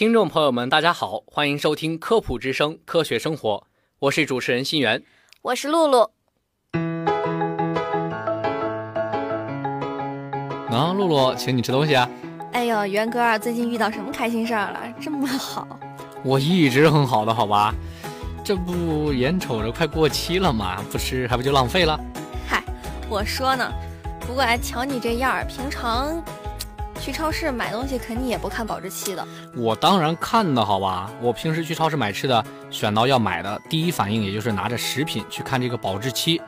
听众朋友们，大家好，欢迎收听科普之声《科学生活》，我是主持人新源。我是露露。啊，露露，请你吃东西啊！哎呦，元哥啊，最近遇到什么开心事儿了？这么好？我一直很好的，好吧？这不眼瞅着快过期了嘛，不吃还不就浪费了？嗨，我说呢，不过哎，瞧你这样儿，平常去超市买东西肯定也不看保质期的。我当然看的好吧？我平时去超市买吃的，选到要买的，第一反应也就是拿着食品去看这个保质期。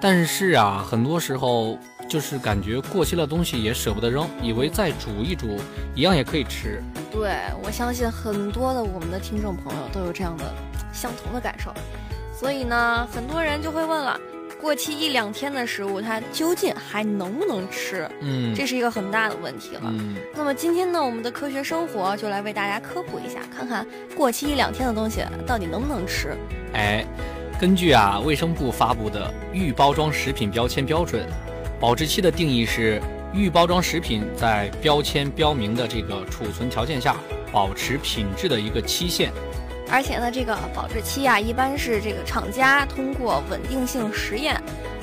但是啊，很多时候就是感觉过期的东西也舍不得扔，以为再煮一煮，一样也可以吃。对，我相信很多的我们的听众朋友都有这样的相同的感受。所以呢，很多人就会问了，过期一两天的食物，它究竟还能不能吃？嗯，这是一个很大的问题了。嗯。那么今天呢，我们的科学生活就来为大家科普一下，看看过期一两天的东西到底能不能吃。哎，根据啊卫生部发布的《预包装食品标签标准》，保质期的定义是预包装食品在标签标明的这个储存条件下保持品质的一个期限。而且呢，这个保质期啊，一般是这个厂家通过稳定性实验，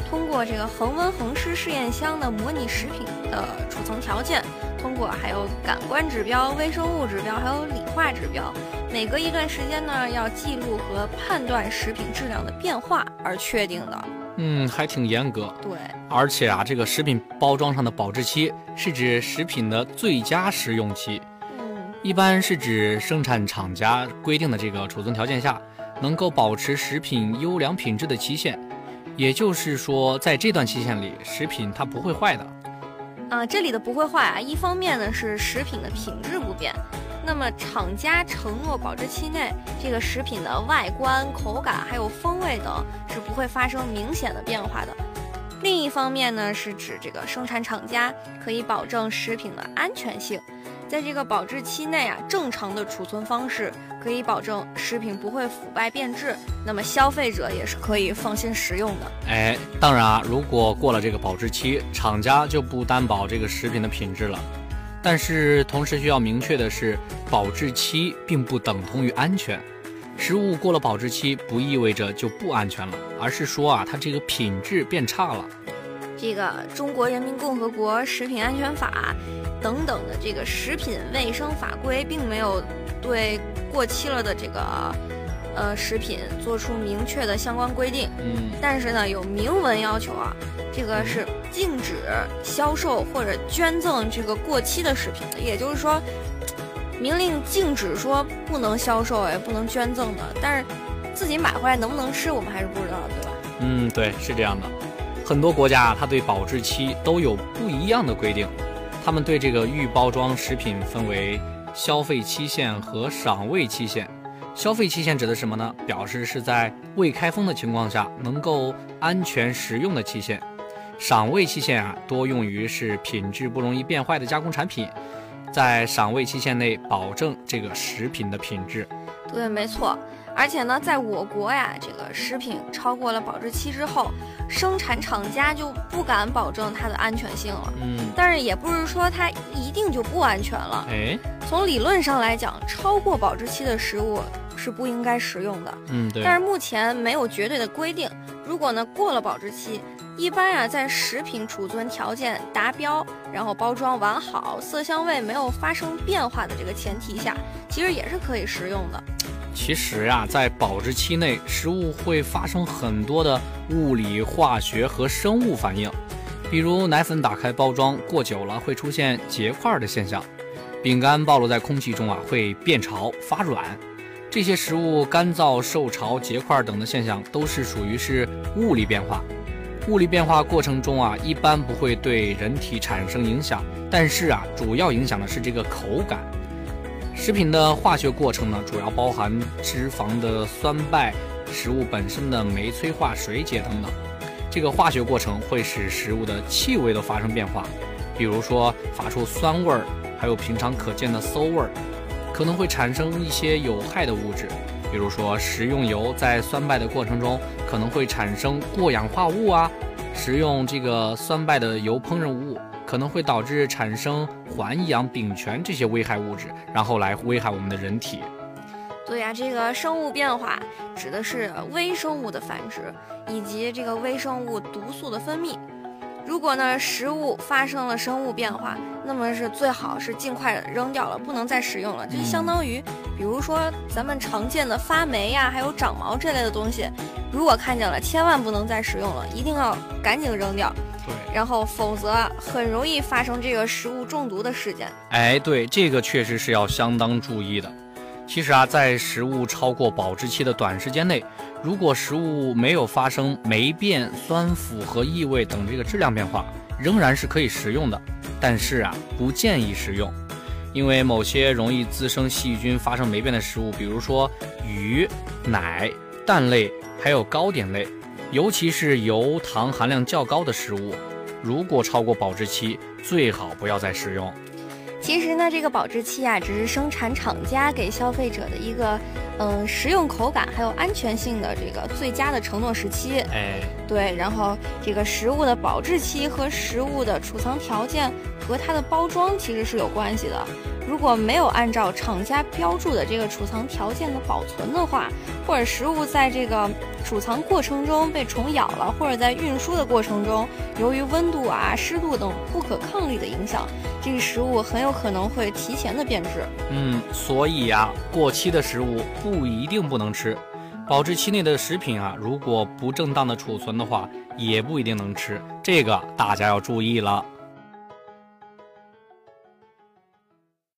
通过这个恒温恒湿试验箱的模拟食品的储存条件，通过还有感官指标、微生物指标，还有理化指标，每隔一段时间呢，要记录和判断食品质量的变化而确定的。嗯，还挺严格。对，而且啊，这个食品包装上的保质期是指食品的最佳食用期，嗯，一般是指生产厂家规定的这个储存条件下，能够保持食品优良品质的期限。也就是说，在这段期限里，食品它不会坏的。啊，这里的不会坏啊，一方面呢是食品的品质不变，那么厂家承诺保质期内这个食品的外观、口感还有风味等是不会发生明显的变化的。另一方面呢，是指这个生产厂家可以保证食品的安全性，在这个保质期内啊，正常的储存方式可以保证食品不会腐败变质，那么消费者也是可以放心食用的。哎，当然啊，如果过了这个保质期，厂家就不担保这个食品的品质了。但是同时需要明确的是，保质期并不等同于安全。食物过了保质期，不意味着就不安全了，而是说啊，它这个品质变差了。这个《中国人民共和国食品安全法》等等的这个食品卫生法规，并没有对过期了的这个呃食品做出明确的相关规定。嗯，但是呢，有明文要求啊，这个是禁止销售或者捐赠这个过期的食品的，也就是说，明令禁止说不能销售，也不能捐赠的。但是自己买回来能不能吃，我们还是不知道，对吧？嗯，对，是这样的。很多国家啊，它对保质期都有不一样的规定。他们对这个预包装食品分为消费期限和赏味期限。消费期限指的什么呢？表示是在未开封的情况下能够安全食用的期限。赏味期限啊，多用于是品质不容易变坏的加工产品，在赏味期限内保证这个食品的品质。对，没错。而且呢，在我国呀，这个食品超过了保质期之后，生产厂家就不敢保证它的安全性了。嗯，但是也不是说它一定就不安全了。哎，从理论上来讲，超过保质期的食物是不应该食用的。嗯，对。但是目前没有绝对的规定。如果呢过了保质期，一般啊在食品储存条件达标，然后包装完好，色香味没有发生变化的这个前提下，其实也是可以食用的。其实呀、在保质期内，食物会发生很多的物理、化学和生物反应，比如奶粉打开包装过久了会出现结块的现象，饼干暴露在空气中啊会变潮发软，这些食物干燥、受潮、结块等的现象都是属于是物理变化。物理变化过程中啊，一般不会对人体产生影响，但是啊，主要影响的是这个口感。食品的化学过程呢，主要包含脂肪的酸败、食物本身的酶催化、水解等等。这个化学过程会使食物的气味都发生变化，比如说发出酸味儿，还有平常可见的馊味儿，可能会产生一些有害的物质，比如说食用油在酸败的过程中可能会产生过氧化物啊，食用这个酸败的油烹饪物。可能会导致产生环氧丙醛这些危害物质，然后来危害我们的人体。对呀，这个生物变化指的是微生物的繁殖以及这个微生物毒素的分泌。如果呢食物发生了生物变化，那么是最好是尽快扔掉了，不能再使用了。就相当于，比如说咱们常见的发霉呀，还有长毛这类的东西，如果看见了，千万不能再使用了，一定要赶紧扔掉。对，然后否则很容易发生这个食物中毒的事件。哎，对，这个确实是要相当注意的。其实啊，在食物超过保质期的短时间内，如果食物没有发生霉变、酸腐和异味等这个质量变化，仍然是可以食用的。但是啊，不建议食用，因为某些容易滋生细菌、发生霉变的食物，比如说鱼、奶、蛋类，还有糕点类。尤其是油糖含量较高的食物，如果超过保质期，最好不要再食用。其实呢，这个保质期啊，只是生产厂家给消费者的一个，嗯，食用口感还有安全性的这个最佳的承诺时期。哎，对，然后这个食物的保质期和食物的储藏条件和它的包装其实是有关系的。如果没有按照厂家标注的这个储藏条件的保存的话，或者食物在这个储藏过程中被虫咬了，或者在运输的过程中，由于温度啊、湿度等不可抗力的影响，这个食物很有可能会提前的变质。嗯，所以呀，过期的食物不一定不能吃，保质期内的食品啊，如果不正当的储存的话，也不一定能吃，这个大家要注意了。